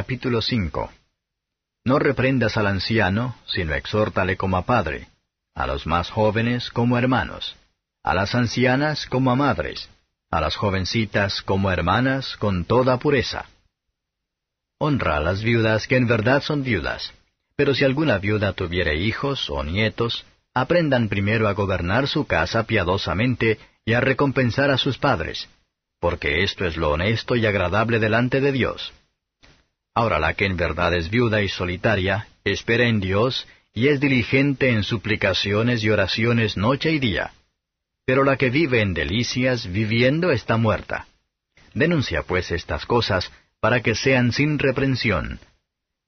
capítulo 5 No reprendas al anciano, sino exhórtale como a padre, a los más jóvenes como hermanos, a las ancianas como a madres, a las jovencitas como hermanas con toda pureza. Honra a las viudas que en verdad son viudas, pero si alguna viuda tuviere hijos o nietos, aprendan primero a gobernar su casa piadosamente y a recompensar a sus padres, porque esto es lo honesto y agradable delante de Dios. Ahora la que en verdad es viuda y solitaria, espera en Dios y es diligente en suplicaciones y oraciones noche y día. Pero la que vive en delicias, viviendo está muerta. Denuncia pues estas cosas, para que sean sin reprensión.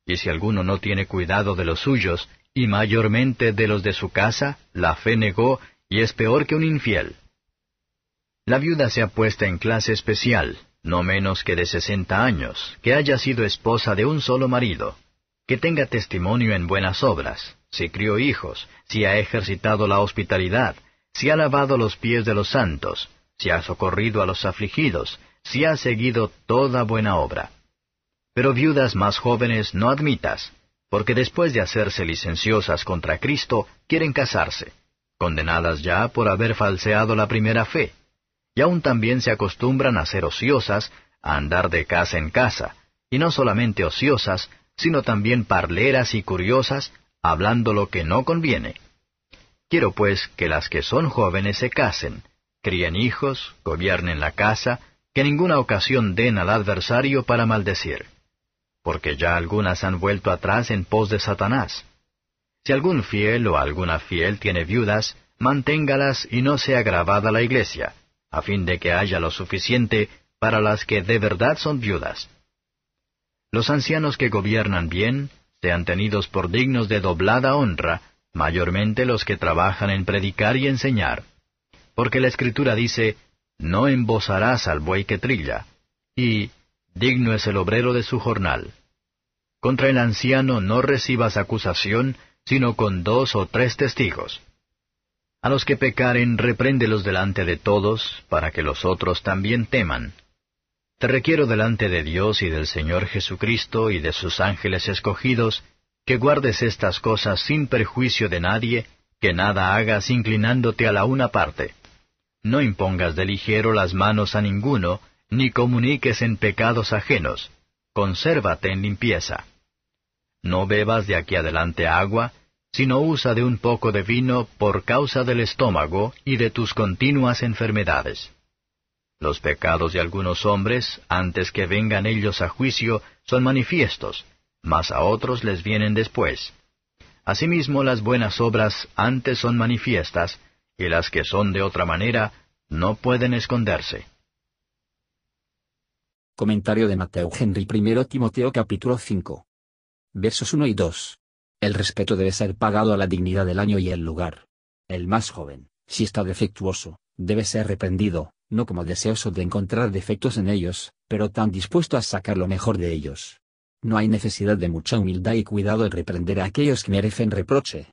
Y si alguno no tiene cuidado de los suyos, y mayormente de los de su casa, la fe negó, y es peor que un infiel. La viuda se ha puesta en clase especial, no menos que de sesenta años, que haya sido esposa de un solo marido, que tenga testimonio en buenas obras, si crió hijos, si ha ejercitado la hospitalidad, si ha lavado los pies de los santos, si ha socorrido a los afligidos, si ha seguido toda buena obra. Pero viudas más jóvenes no admitas, porque después de hacerse licenciosas contra Cristo, quieren casarse, condenadas ya por haber falseado la primera fe y aún también se acostumbran a ser ociosas, a andar de casa en casa, y no solamente ociosas, sino también parleras y curiosas, hablando lo que no conviene. Quiero pues que las que son jóvenes se casen, críen hijos, gobiernen la casa, que ninguna ocasión den al adversario para maldecir. Porque ya algunas han vuelto atrás en pos de Satanás. Si algún fiel o alguna fiel tiene viudas, manténgalas y no sea agravada la iglesia a fin de que haya lo suficiente para las que de verdad son viudas. Los ancianos que gobiernan bien sean tenidos por dignos de doblada honra, mayormente los que trabajan en predicar y enseñar. Porque la Escritura dice, No embosarás al buey que trilla, y digno es el obrero de su jornal. Contra el anciano no recibas acusación, sino con dos o tres testigos. A los que pecaren, repréndelos delante de todos, para que los otros también teman. Te requiero delante de Dios y del Señor Jesucristo y de sus ángeles escogidos, que guardes estas cosas sin perjuicio de nadie, que nada hagas inclinándote a la una parte. No impongas de ligero las manos a ninguno, ni comuniques en pecados ajenos. Consérvate en limpieza. No bebas de aquí adelante agua, sino usa de un poco de vino por causa del estómago y de tus continuas enfermedades. Los pecados de algunos hombres, antes que vengan ellos a juicio, son manifiestos, mas a otros les vienen después. Asimismo las buenas obras antes son manifiestas, y las que son de otra manera no pueden esconderse. Comentario de Mateo Henry I Timoteo capítulo 5. Versos 1 y 2. El respeto debe ser pagado a la dignidad del año y el lugar. El más joven, si está defectuoso, debe ser reprendido, no como deseoso de encontrar defectos en ellos, pero tan dispuesto a sacar lo mejor de ellos. No hay necesidad de mucha humildad y cuidado en reprender a aquellos que merecen reproche.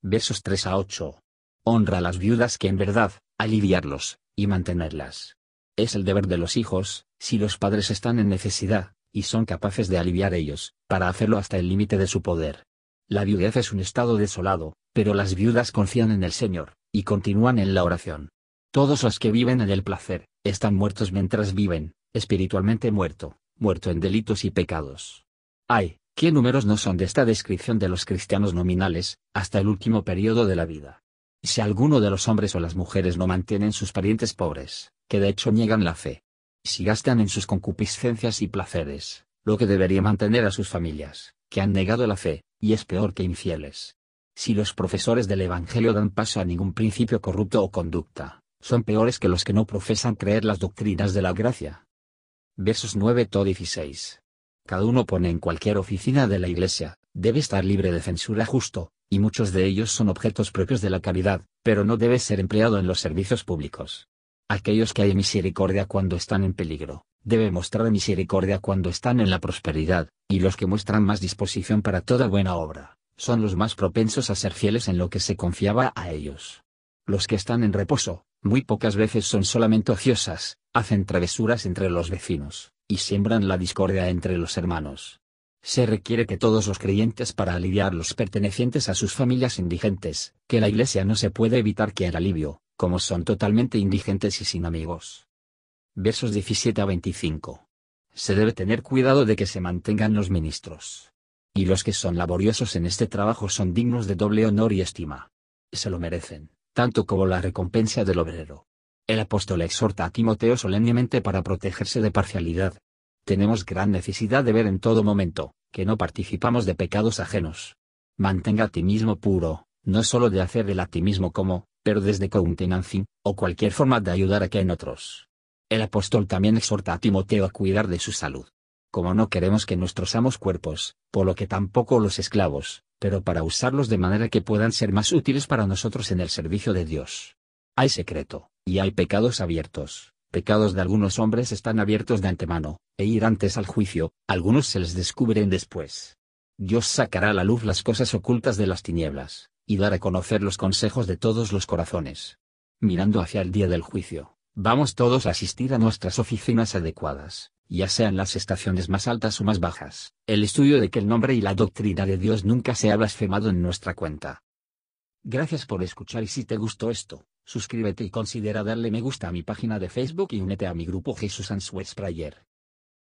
Versos 3 a 8. Honra a las viudas que en verdad, aliviarlos, y mantenerlas. Es el deber de los hijos, si los padres están en necesidad, y son capaces de aliviar ellos, para hacerlo hasta el límite de su poder. La viudez es un estado desolado, pero las viudas confían en el Señor, y continúan en la oración. Todos los que viven en el placer, están muertos mientras viven, espiritualmente muerto, muerto en delitos y pecados. Ay, qué números no son de esta descripción de los cristianos nominales, hasta el último periodo de la vida. Si alguno de los hombres o las mujeres no mantienen sus parientes pobres, que de hecho niegan la fe, si gastan en sus concupiscencias y placeres, lo que debería mantener a sus familias, que han negado la fe, y es peor que infieles. Si los profesores del Evangelio dan paso a ningún principio corrupto o conducta, son peores que los que no profesan creer las doctrinas de la gracia. Versos 9 to 16. Cada uno pone en cualquier oficina de la Iglesia, debe estar libre de censura justo, y muchos de ellos son objetos propios de la caridad, pero no debe ser empleado en los servicios públicos. Aquellos que hay misericordia cuando están en peligro, debe mostrar misericordia cuando están en la prosperidad, y los que muestran más disposición para toda buena obra, son los más propensos a ser fieles en lo que se confiaba a ellos. Los que están en reposo, muy pocas veces son solamente ociosas, hacen travesuras entre los vecinos, y siembran la discordia entre los hermanos. Se requiere que todos los creyentes para aliviar los pertenecientes a sus familias indigentes, que la Iglesia no se puede evitar que el alivio, como son totalmente indigentes y sin amigos. Versos 17 a 25. Se debe tener cuidado de que se mantengan los ministros. Y los que son laboriosos en este trabajo son dignos de doble honor y estima. Se lo merecen, tanto como la recompensa del obrero. El apóstol exhorta a Timoteo solemnemente para protegerse de parcialidad. Tenemos gran necesidad de ver en todo momento, que no participamos de pecados ajenos. Mantenga a ti mismo puro, no solo de hacer el a ti mismo como, pero desde countenancy, o cualquier forma de ayudar a que en otros. El apóstol también exhorta a Timoteo a cuidar de su salud. Como no queremos que nuestros amos cuerpos, por lo que tampoco los esclavos, pero para usarlos de manera que puedan ser más útiles para nosotros en el servicio de Dios. Hay secreto, y hay pecados abiertos. Pecados de algunos hombres están abiertos de antemano, e ir antes al juicio, algunos se les descubren después. Dios sacará a la luz las cosas ocultas de las tinieblas, y dará a conocer los consejos de todos los corazones. Mirando hacia el día del juicio, vamos todos a asistir a nuestras oficinas adecuadas, ya sean las estaciones más altas o más bajas, el estudio de que el nombre y la doctrina de Dios nunca se ha blasfemado en nuestra cuenta. Gracias por escuchar y si te gustó esto, suscríbete y considera darle me gusta a mi página de Facebook y únete a mi grupo Jesús Answers Prayer.